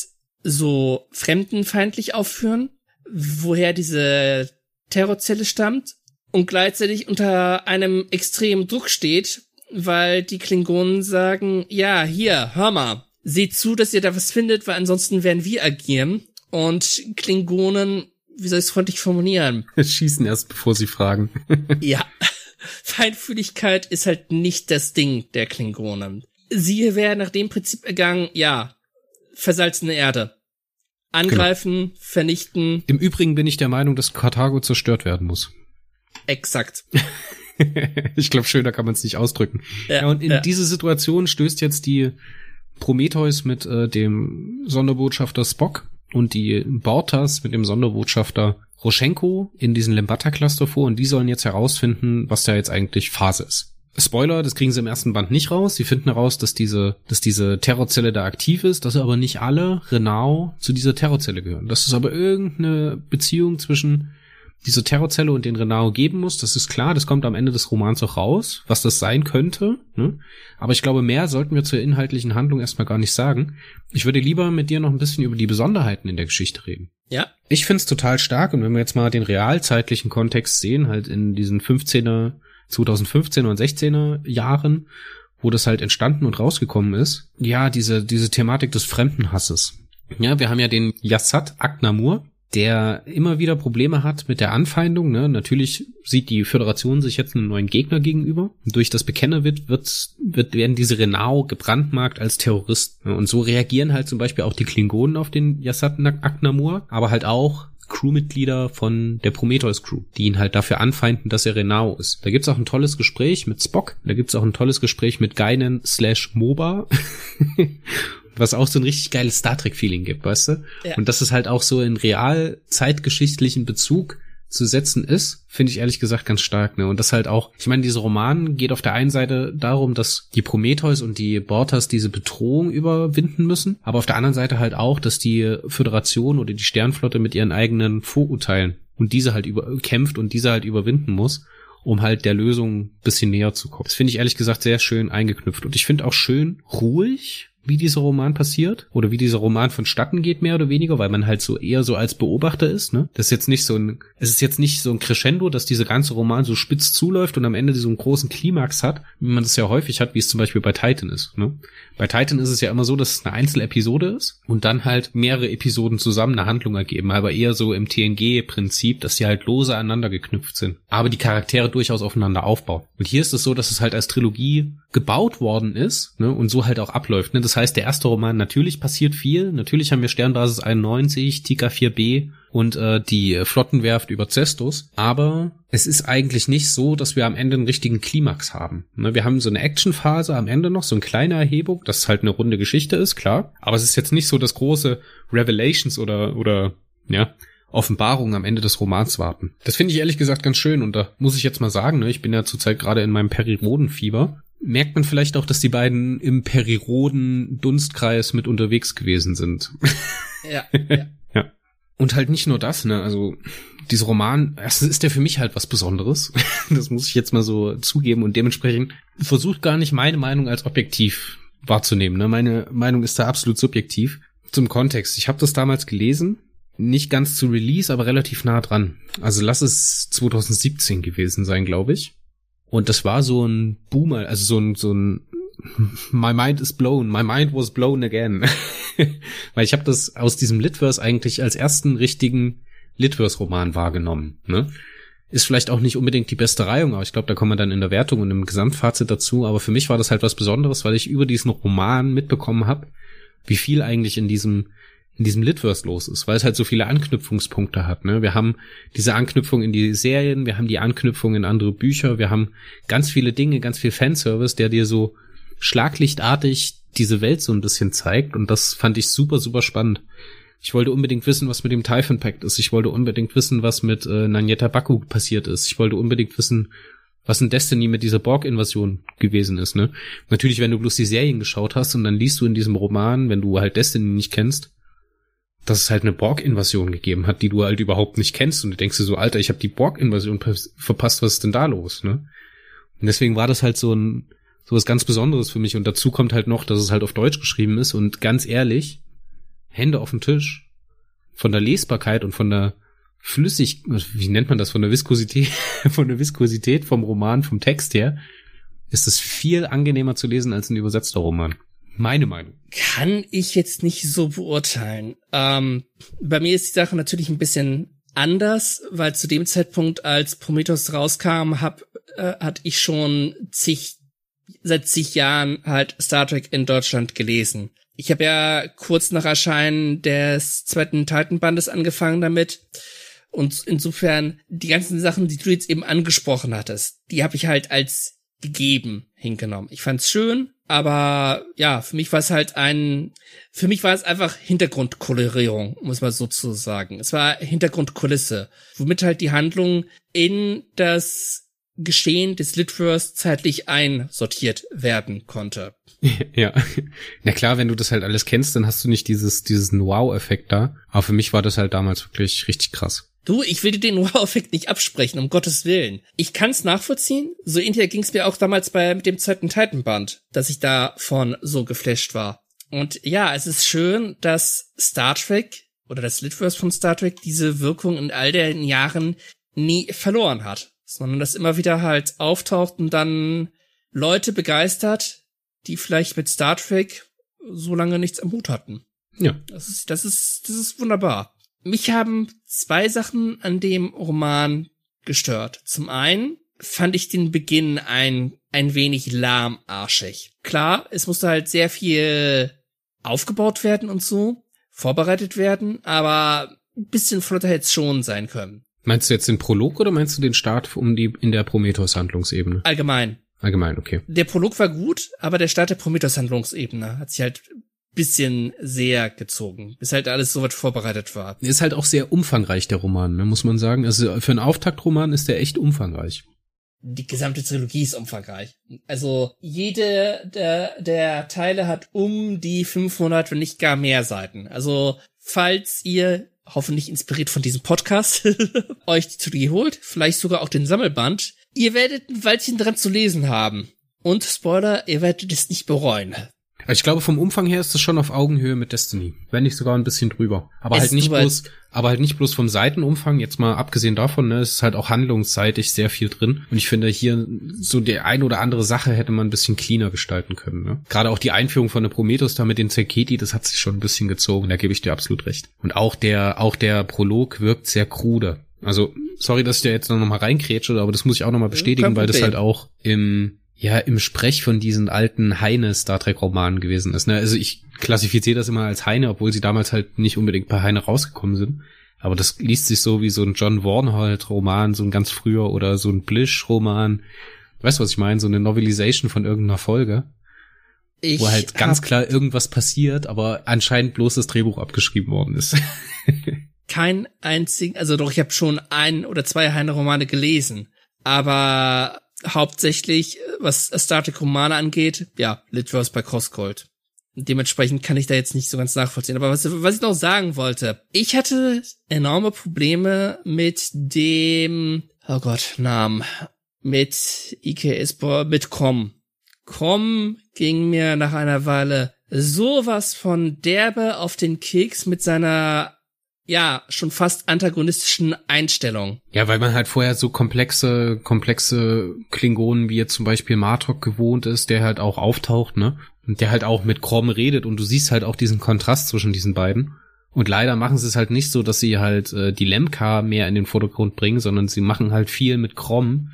so fremdenfeindlich aufführen, woher diese Terrorzelle stammt und gleichzeitig unter einem extremen Druck steht, weil die Klingonen sagen, ja, hier, hör mal, seht zu, dass ihr da was findet, weil ansonsten werden wir agieren Und Klingonen, wie soll ich es freundlich formulieren? Schießen erst, bevor sie fragen. ja. Feinfühligkeit ist halt nicht das Ding der Klingonen. Sie wäre nach dem Prinzip ergangen, ja, versalzene Erde. Angreifen, genau. vernichten. Im Übrigen bin ich der Meinung, dass Karthago zerstört werden muss. Exakt. ich glaube, schöner kann man es nicht ausdrücken. Ja, ja und in ja. diese Situation stößt jetzt die Prometheus mit äh, dem Sonderbotschafter Spock und die Bortas mit dem Sonderbotschafter Roschenko in diesen Lembata-Cluster vor und die sollen jetzt herausfinden, was da jetzt eigentlich Phase ist. Spoiler, das kriegen sie im ersten Band nicht raus. Sie finden heraus, dass diese, dass diese Terrorzelle da aktiv ist, dass aber nicht alle Renau zu dieser Terrorzelle gehören. Dass es aber irgendeine Beziehung zwischen dieser Terrorzelle und den Renau geben muss, das ist klar, das kommt am Ende des Romans auch raus, was das sein könnte. Ne? Aber ich glaube, mehr sollten wir zur inhaltlichen Handlung erstmal gar nicht sagen. Ich würde lieber mit dir noch ein bisschen über die Besonderheiten in der Geschichte reden. Ja. Ich find's total stark und wenn wir jetzt mal den realzeitlichen Kontext sehen, halt in diesen 15er, 2015er und 16er Jahren, wo das halt entstanden und rausgekommen ist, ja, diese, diese Thematik des Fremdenhasses. Ja, wir haben ja den Yassat Aknamur, der immer wieder Probleme hat mit der Anfeindung. Ne? Natürlich sieht die Föderation sich jetzt einen neuen Gegner gegenüber. Durch das Bekenner wird, wird, wird werden diese Renau gebrandmarkt als Terroristen. Ne? Und so reagieren halt zum Beispiel auch die Klingonen auf den Yassat Aknamur, aber halt auch Crewmitglieder von der Prometheus Crew, die ihn halt dafür anfeinden, dass er Renau ist. Da gibt's auch ein tolles Gespräch mit Spock, da gibt's auch ein tolles Gespräch mit Geinen slash Moba was auch so ein richtig geiles Star Trek-Feeling gibt, weißt du? Ja. Und dass es halt auch so in real zeitgeschichtlichen Bezug zu setzen ist, finde ich ehrlich gesagt ganz stark. Ne? Und das halt auch, ich meine, dieser Roman geht auf der einen Seite darum, dass die Prometheus und die Bortas diese Bedrohung überwinden müssen, aber auf der anderen Seite halt auch, dass die Föderation oder die Sternflotte mit ihren eigenen Vorurteilen und diese halt über kämpft und diese halt überwinden muss um halt der Lösung bisschen näher zu kommen. Das finde ich ehrlich gesagt sehr schön eingeknüpft. Und ich finde auch schön ruhig wie dieser Roman passiert oder wie dieser Roman vonstatten geht, mehr oder weniger, weil man halt so eher so als Beobachter ist, ne? Das ist jetzt nicht so ein, es ist jetzt nicht so ein Crescendo, dass dieser ganze Roman so spitz zuläuft und am Ende so einen großen Klimax hat, wie man das ja häufig hat, wie es zum Beispiel bei Titan ist, ne? Bei Titan ist es ja immer so, dass es eine Einzelepisode ist und dann halt mehrere Episoden zusammen eine Handlung ergeben, aber eher so im TNG-Prinzip, dass die halt lose aneinander geknüpft sind, aber die Charaktere durchaus aufeinander aufbauen. Und hier ist es so, dass es halt als Trilogie gebaut worden ist, ne? Und so halt auch abläuft, ne? Das heißt, der erste Roman, natürlich passiert viel. Natürlich haben wir Sternbasis 91, Tika 4b und äh, die Flottenwerft über Cestus. Aber es ist eigentlich nicht so, dass wir am Ende einen richtigen Klimax haben. Ne, wir haben so eine Actionphase am Ende noch, so eine kleine Erhebung, dass halt eine runde Geschichte ist, klar. Aber es ist jetzt nicht so das große Revelations oder, oder, ja, Offenbarungen am Ende des Romans warten. Das finde ich ehrlich gesagt ganz schön und da muss ich jetzt mal sagen, ne, ich bin ja zurzeit gerade in meinem Perirodenfieber merkt man vielleicht auch, dass die beiden im Periroden Dunstkreis mit unterwegs gewesen sind. Ja, ja. Und halt nicht nur das, ne, also dieser Roman, erstens ist der für mich halt was Besonderes. Das muss ich jetzt mal so zugeben und dementsprechend versucht gar nicht meine Meinung als objektiv wahrzunehmen. Ne? Meine Meinung ist da absolut subjektiv. Zum Kontext. Ich habe das damals gelesen, nicht ganz zu Release, aber relativ nah dran. Also lass es 2017 gewesen sein, glaube ich. Und das war so ein Boomer, also so ein, so ein My mind is blown, my mind was blown again. Weil ich habe das aus diesem Litverse eigentlich als ersten richtigen Litverse-Roman wahrgenommen. Ne? Ist vielleicht auch nicht unbedingt die beste Reihung, aber ich glaube, da kommen wir dann in der Wertung und im Gesamtfazit dazu. Aber für mich war das halt was Besonderes, weil ich über diesen Roman mitbekommen habe, wie viel eigentlich in diesem in diesem Litverse los ist, weil es halt so viele Anknüpfungspunkte hat. Ne? Wir haben diese Anknüpfung in die Serien, wir haben die Anknüpfung in andere Bücher, wir haben ganz viele Dinge, ganz viel Fanservice, der dir so schlaglichtartig diese Welt so ein bisschen zeigt und das fand ich super, super spannend. Ich wollte unbedingt wissen, was mit dem Typhon Pact ist. Ich wollte unbedingt wissen, was mit äh, Nanyeta Baku passiert ist. Ich wollte unbedingt wissen, was in Destiny mit dieser Borg-Invasion gewesen ist, ne? Natürlich, wenn du bloß die Serien geschaut hast und dann liest du in diesem Roman, wenn du halt Destiny nicht kennst, dass es halt eine Borg-Invasion gegeben hat, die du halt überhaupt nicht kennst und du denkst dir so, Alter, ich habe die Borg-Invasion verpasst, was ist denn da los, ne? Und deswegen war das halt so ein so was ganz Besonderes für mich und dazu kommt halt noch, dass es halt auf Deutsch geschrieben ist und ganz ehrlich, Hände auf den Tisch von der Lesbarkeit und von der Flüssig, wie nennt man das, von der Viskosität, von der Viskosität vom Roman, vom Text her, ist es viel angenehmer zu lesen als ein übersetzter Roman. Meine Meinung. Kann ich jetzt nicht so beurteilen. Ähm, bei mir ist die Sache natürlich ein bisschen anders, weil zu dem Zeitpunkt, als Prometheus rauskam, hab, äh, hatte ich schon zig, seit zig Jahren halt Star Trek in Deutschland gelesen. Ich habe ja kurz nach Erscheinen des zweiten Titan-Bandes angefangen damit. Und insofern, die ganzen Sachen, die du jetzt eben angesprochen hattest, die habe ich halt als gegeben hingenommen. Ich fand's schön, aber ja, für mich war es halt ein, für mich war es einfach Hintergrundkolorierung, muss man so zu sagen. Es war Hintergrundkulisse, womit halt die Handlung in das Geschehen des Litverse zeitlich einsortiert werden konnte. Ja, na klar, wenn du das halt alles kennst, dann hast du nicht dieses, diesen Wow-Effekt da. Aber für mich war das halt damals wirklich richtig krass. Du, ich will dir den Wow-Effekt nicht absprechen, um Gottes Willen. Ich kann's nachvollziehen. So ähnlich ging's mir auch damals bei dem zweiten Titan-Band, dass ich davon so geflasht war. Und ja, es ist schön, dass Star Trek oder das Litverse von Star Trek diese Wirkung in all den Jahren nie verloren hat, sondern dass immer wieder halt auftaucht und dann Leute begeistert, die vielleicht mit Star Trek so lange nichts am Hut hatten. Ja. Das ist, das ist, das ist wunderbar. Mich haben zwei Sachen an dem Roman gestört. Zum einen fand ich den Beginn ein, ein wenig lahmarschig. Klar, es musste halt sehr viel aufgebaut werden und so, vorbereitet werden, aber ein bisschen flotter hätte es schon sein können. Meinst du jetzt den Prolog oder meinst du den Start um die in der Prometheus-Handlungsebene? Allgemein. Allgemein, okay. Der Prolog war gut, aber der Start der Prometheus-Handlungsebene hat sich halt bisschen sehr gezogen, bis halt alles soweit vorbereitet war. Ist halt auch sehr umfangreich, der Roman, ne, muss man sagen. Also für einen Auftaktroman ist der echt umfangreich. Die gesamte Trilogie ist umfangreich. Also jede der, der Teile hat um die 500, wenn nicht gar mehr Seiten. Also falls ihr hoffentlich inspiriert von diesem Podcast euch die Trilogie holt, vielleicht sogar auch den Sammelband, ihr werdet ein Weilchen dran zu lesen haben. Und Spoiler, ihr werdet es nicht bereuen. Also ich glaube, vom Umfang her ist es schon auf Augenhöhe mit Destiny. Wenn nicht sogar ein bisschen drüber. Aber es halt nicht bloß, aber halt nicht bloß vom Seitenumfang, jetzt mal abgesehen davon, ne, es ist halt auch handlungsseitig sehr viel drin. Und ich finde hier so die ein oder andere Sache hätte man ein bisschen cleaner gestalten können, ne? Gerade auch die Einführung von der Prometheus da mit den Zeketi, das hat sich schon ein bisschen gezogen, da gebe ich dir absolut recht. Und auch der, auch der Prolog wirkt sehr krude. Also, sorry, dass ich da jetzt noch mal reinkrätsche, aber das muss ich auch noch mal bestätigen, weil das halt auch im, ja im Sprech von diesen alten Heine Star Trek Romanen gewesen ist. Ne? Also ich klassifiziere das immer als Heine, obwohl sie damals halt nicht unbedingt bei Heine rausgekommen sind. Aber das liest sich so wie so ein John Warnhold Roman, so ein ganz früher oder so ein Blish Roman. Weißt du, was ich meine? So eine Novelisation von irgendeiner Folge. Ich wo halt ganz klar irgendwas passiert, aber anscheinend bloß das Drehbuch abgeschrieben worden ist. kein einzigen, also doch, ich habe schon ein oder zwei Heine-Romane gelesen, aber hauptsächlich, was Star Trek Romane angeht, ja, Litverse bei Crosscold. Dementsprechend kann ich da jetzt nicht so ganz nachvollziehen. Aber was, was ich noch sagen wollte, ich hatte enorme Probleme mit dem, oh Gott, Namen, mit IKS, mit Com. Com ging mir nach einer Weile sowas von derbe auf den Keks mit seiner ja, schon fast antagonistischen Einstellung. Ja, weil man halt vorher so komplexe, komplexe Klingonen wie jetzt zum Beispiel Martok gewohnt ist, der halt auch auftaucht, ne? Und der halt auch mit Krom redet und du siehst halt auch diesen Kontrast zwischen diesen beiden. Und leider machen sie es halt nicht so, dass sie halt äh, die Lemka mehr in den Vordergrund bringen, sondern sie machen halt viel mit Krom.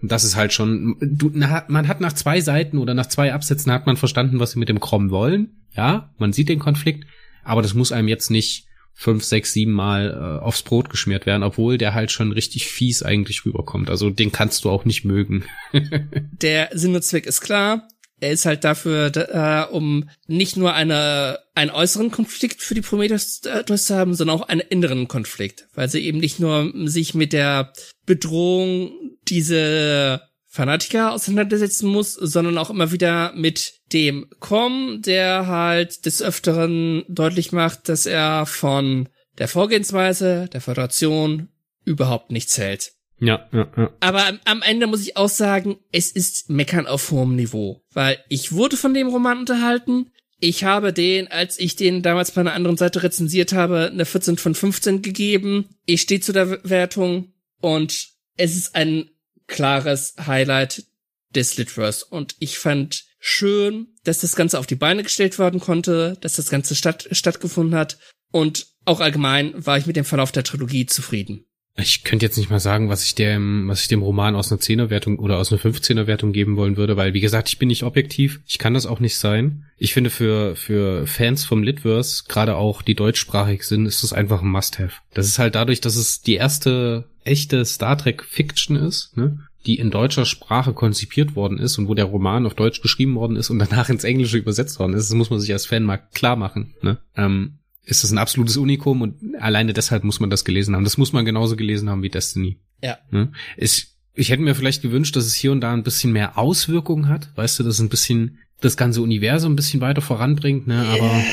Und das ist halt schon, du, na, man hat nach zwei Seiten oder nach zwei Absätzen hat man verstanden, was sie mit dem Krom wollen. Ja, man sieht den Konflikt, aber das muss einem jetzt nicht fünf, sechs, sieben Mal äh, aufs Brot geschmiert werden, obwohl der halt schon richtig fies eigentlich rüberkommt. Also den kannst du auch nicht mögen. der Sinn und Zweck ist klar. Er ist halt dafür, äh, um nicht nur eine, einen äußeren Konflikt für die Prometheus äh, zu haben, sondern auch einen inneren Konflikt, weil sie eben nicht nur sich mit der Bedrohung diese Fanatiker auseinandersetzen muss, sondern auch immer wieder mit dem Com, der halt des Öfteren deutlich macht, dass er von der Vorgehensweise der Föderation überhaupt nichts hält. Ja, ja, ja. Aber am Ende muss ich auch sagen, es ist Meckern auf hohem Niveau, weil ich wurde von dem Roman unterhalten. Ich habe den, als ich den damals bei einer anderen Seite rezensiert habe, eine 14 von 15 gegeben. Ich stehe zu der Wertung und es ist ein klares Highlight des Litverse. Und ich fand schön, dass das Ganze auf die Beine gestellt werden konnte, dass das Ganze statt, stattgefunden hat und auch allgemein war ich mit dem Verlauf der Trilogie zufrieden. Ich könnte jetzt nicht mal sagen, was ich dem, was ich dem Roman aus einer Zehnerwertung oder aus einer 15er Wertung geben wollen würde, weil wie gesagt, ich bin nicht objektiv. Ich kann das auch nicht sein. Ich finde für, für Fans vom Litverse, gerade auch die deutschsprachig sind, ist das einfach ein Must-Have. Das ist halt dadurch, dass es die erste echte Star Trek Fiction ist, ne? die in deutscher Sprache konzipiert worden ist und wo der Roman auf Deutsch geschrieben worden ist und danach ins Englische übersetzt worden ist. Das muss man sich als Fan mal klar machen. Ne? Ähm, ist das ein absolutes Unikum und alleine deshalb muss man das gelesen haben. Das muss man genauso gelesen haben wie Destiny. Ja. Ne? Ich, ich hätte mir vielleicht gewünscht, dass es hier und da ein bisschen mehr Auswirkungen hat. Weißt du, dass es ein bisschen das ganze Universum ein bisschen weiter voranbringt, ne? Aber. Hm.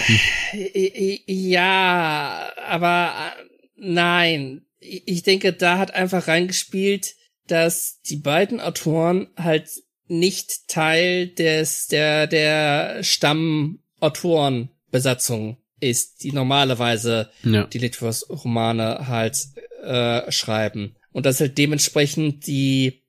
Ja, aber nein. Ich denke, da hat einfach reingespielt, dass die beiden Autoren halt nicht Teil des der der Stammautorenbesatzung ist, die normalerweise ja. die Litwos-Romane halt äh, schreiben. Und dass halt dementsprechend die,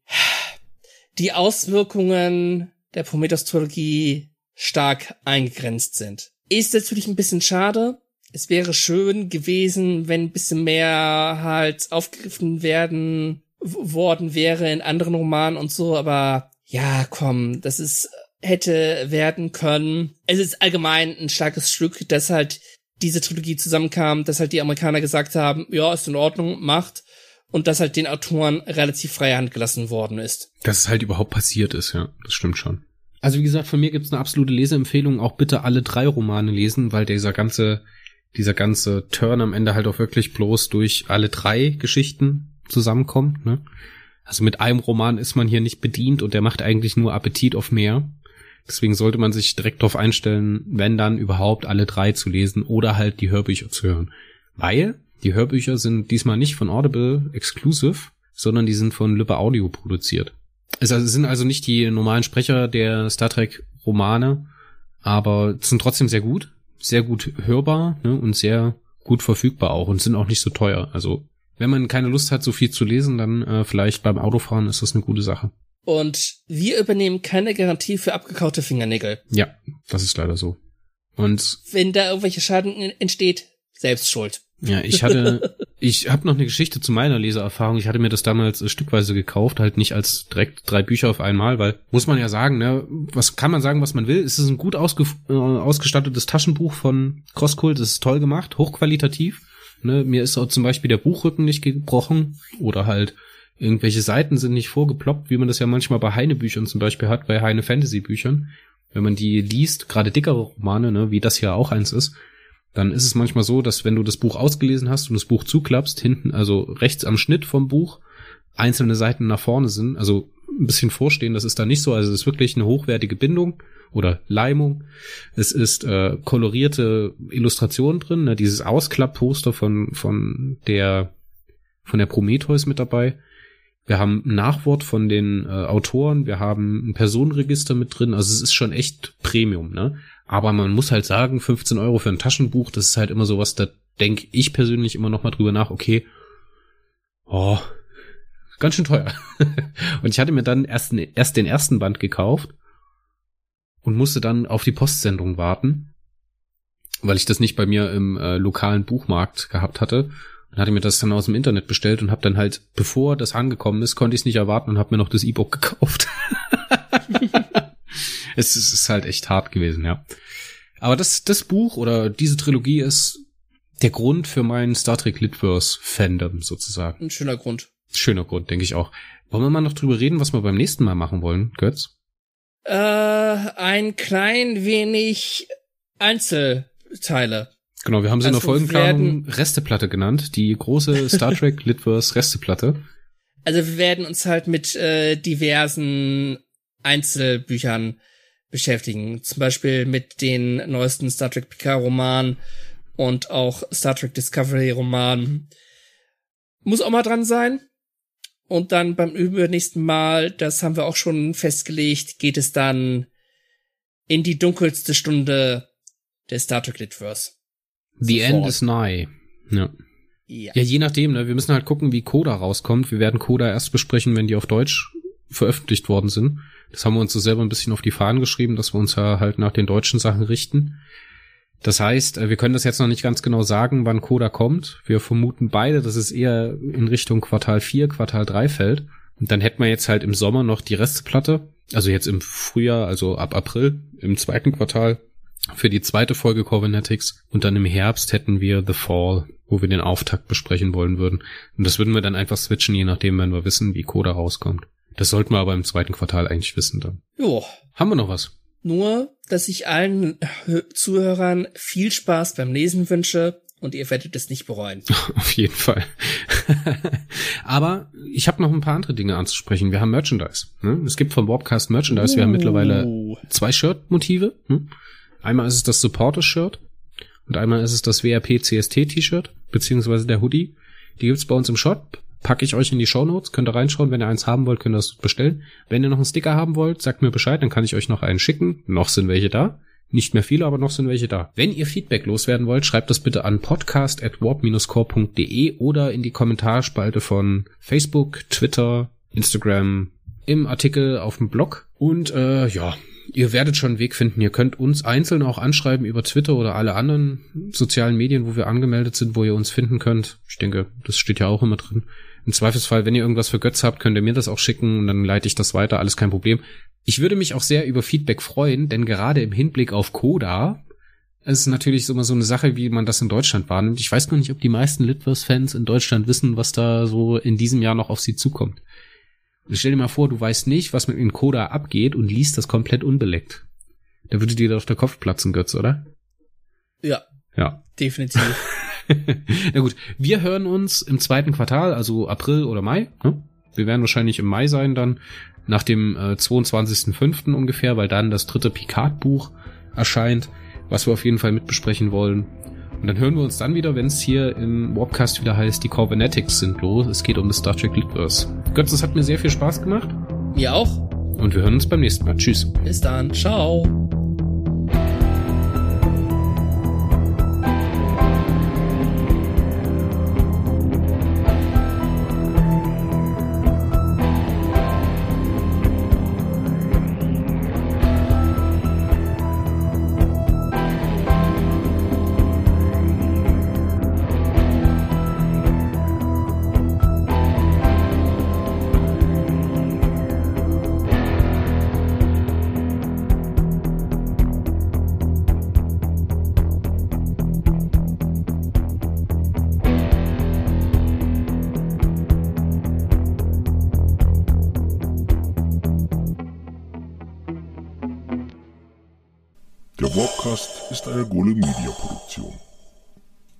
die Auswirkungen der Prometheus-Trilogie stark eingegrenzt sind. Ist natürlich ein bisschen schade. Es wäre schön gewesen, wenn ein bisschen mehr halt aufgegriffen werden worden wäre in anderen Romanen und so, aber ja, komm, das ist hätte werden können. Es ist allgemein ein starkes Stück, dass halt diese Trilogie zusammenkam, dass halt die Amerikaner gesagt haben, ja, ist in Ordnung, macht. Und dass halt den Autoren relativ freie Hand gelassen worden ist. Dass es halt überhaupt passiert ist, ja, das stimmt schon. Also wie gesagt, von mir gibt's eine absolute Leseempfehlung, auch bitte alle drei Romane lesen, weil dieser ganze, dieser ganze Turn am Ende halt auch wirklich bloß durch alle drei Geschichten zusammenkommt, ne? Also mit einem Roman ist man hier nicht bedient und der macht eigentlich nur Appetit auf mehr. Deswegen sollte man sich direkt darauf einstellen, wenn dann überhaupt alle drei zu lesen oder halt die Hörbücher zu hören. Weil die Hörbücher sind diesmal nicht von Audible exclusive, sondern die sind von Lübbe Audio produziert. Es sind also nicht die normalen Sprecher der Star Trek Romane, aber sind trotzdem sehr gut, sehr gut hörbar ne, und sehr gut verfügbar auch und sind auch nicht so teuer. Also wenn man keine Lust hat, so viel zu lesen, dann äh, vielleicht beim Autofahren ist das eine gute Sache. Und wir übernehmen keine Garantie für abgekaute Fingernägel. Ja, das ist leider so. Und wenn da irgendwelche Schaden entsteht, selbst schuld. Ja, ich hatte, ich habe noch eine Geschichte zu meiner Leseerfahrung. Ich hatte mir das damals äh, stückweise gekauft, halt nicht als direkt drei Bücher auf einmal, weil muss man ja sagen, ne, was kann man sagen, was man will? Es ist ein gut ausge, äh, ausgestattetes Taschenbuch von Crosskult. Es ist toll gemacht, hochqualitativ. Ne, mir ist auch zum Beispiel der Buchrücken nicht gebrochen oder halt Irgendwelche Seiten sind nicht vorgeploppt, wie man das ja manchmal bei Heine-Büchern zum Beispiel hat, bei Heine-Fantasy-Büchern. Wenn man die liest, gerade dickere Romane, ne, wie das hier auch eins ist, dann ist es manchmal so, dass wenn du das Buch ausgelesen hast und das Buch zuklappst, hinten, also rechts am Schnitt vom Buch, einzelne Seiten nach vorne sind, also ein bisschen vorstehen, das ist da nicht so, also es ist wirklich eine hochwertige Bindung oder Leimung. Es ist äh, kolorierte Illustration drin, ne, dieses Ausklappposter von von der von der Prometheus mit dabei. Wir haben ein Nachwort von den äh, Autoren, wir haben ein Personenregister mit drin, also es ist schon echt Premium, ne? Aber man muss halt sagen, 15 Euro für ein Taschenbuch, das ist halt immer sowas, da denke ich persönlich immer noch mal drüber nach, okay, oh, ganz schön teuer. und ich hatte mir dann erst, erst den ersten Band gekauft und musste dann auf die Postsendung warten, weil ich das nicht bei mir im äh, lokalen Buchmarkt gehabt hatte. Dann hatte mir das dann aus dem Internet bestellt und habe dann halt, bevor das angekommen ist, konnte ich es nicht erwarten und habe mir noch das E-Book gekauft. es, ist, ist halt echt hart gewesen, ja. Aber das, das Buch oder diese Trilogie ist der Grund für meinen Star Trek Litverse Fandom sozusagen. Ein schöner Grund. Schöner Grund, denke ich auch. Wollen wir mal noch drüber reden, was wir beim nächsten Mal machen wollen, Götz? Äh, ein klein wenig Einzelteile. Genau, wir haben sie also in der also Folgenplanung Resteplatte genannt, die große Star Trek Litverse Resteplatte. Also wir werden uns halt mit äh, diversen Einzelbüchern beschäftigen. Zum Beispiel mit den neuesten Star Trek Picard Romanen und auch Star Trek Discovery Romanen. Muss auch mal dran sein. Und dann beim übernächsten Mal, das haben wir auch schon festgelegt, geht es dann in die dunkelste Stunde der Star Trek Litverse. The End is nigh. Ja. ja. Ja, je nachdem, ne? Wir müssen halt gucken, wie Coda rauskommt. Wir werden Coda erst besprechen, wenn die auf Deutsch veröffentlicht worden sind. Das haben wir uns so selber ein bisschen auf die Fahnen geschrieben, dass wir uns ja halt nach den deutschen Sachen richten. Das heißt, äh, wir können das jetzt noch nicht ganz genau sagen, wann Coda kommt. Wir vermuten beide, dass es eher in Richtung Quartal 4, Quartal 3 fällt. Und dann hätten wir jetzt halt im Sommer noch die Resteplatte. Also jetzt im Frühjahr, also ab April, im zweiten Quartal für die zweite Folge Corvinetics. Und dann im Herbst hätten wir The Fall, wo wir den Auftakt besprechen wollen würden. Und das würden wir dann einfach switchen, je nachdem, wenn wir wissen, wie Coda rauskommt. Das sollten wir aber im zweiten Quartal eigentlich wissen dann. Jo. Haben wir noch was? Nur, dass ich allen Zuhörern viel Spaß beim Lesen wünsche und ihr werdet es nicht bereuen. Auf jeden Fall. Aber ich habe noch ein paar andere Dinge anzusprechen. Wir haben Merchandise. Ne? Es gibt vom Warpcast Merchandise. Wir haben mittlerweile oh. zwei Shirt-Motive. Hm? Einmal ist es das Supporter-Shirt und einmal ist es das WRP CST-T-Shirt, beziehungsweise der Hoodie. Die gibt's bei uns im Shop. Packe ich euch in die Show Notes. Könnt ihr reinschauen. Wenn ihr eins haben wollt, könnt ihr das bestellen. Wenn ihr noch einen Sticker haben wollt, sagt mir Bescheid, dann kann ich euch noch einen schicken. Noch sind welche da. Nicht mehr viele, aber noch sind welche da. Wenn ihr Feedback loswerden wollt, schreibt das bitte an podcast at warp-core.de oder in die Kommentarspalte von Facebook, Twitter, Instagram, im Artikel auf dem Blog. Und äh, ja, ihr werdet schon einen Weg finden. Ihr könnt uns einzeln auch anschreiben über Twitter oder alle anderen sozialen Medien, wo wir angemeldet sind, wo ihr uns finden könnt. Ich denke, das steht ja auch immer drin. Im Zweifelsfall, wenn ihr irgendwas für Götz habt, könnt ihr mir das auch schicken und dann leite ich das weiter, alles kein Problem. Ich würde mich auch sehr über Feedback freuen, denn gerade im Hinblick auf Coda ist natürlich immer so eine Sache, wie man das in Deutschland wahrnimmt. Ich weiß noch nicht, ob die meisten Litverse-Fans in Deutschland wissen, was da so in diesem Jahr noch auf sie zukommt. Stell dir mal vor, du weißt nicht, was mit dem Coda abgeht und liest das komplett unbeleckt. Da würde dir doch der Kopf platzen, Götz, oder? Ja. Ja. Definitiv. Na gut, wir hören uns im zweiten Quartal, also April oder Mai. Ne? Wir werden wahrscheinlich im Mai sein dann, nach dem äh, 22.05. ungefähr, weil dann das dritte Picard-Buch erscheint, was wir auf jeden Fall mitbesprechen wollen. Und dann hören wir uns dann wieder, wenn es hier im Warpcast wieder heißt, die Corbinetics sind los. Es geht um das Star Trek Litverse. Götz, es hat mir sehr viel Spaß gemacht. Mir auch. Und wir hören uns beim nächsten Mal. Tschüss. Bis dann. Ciao.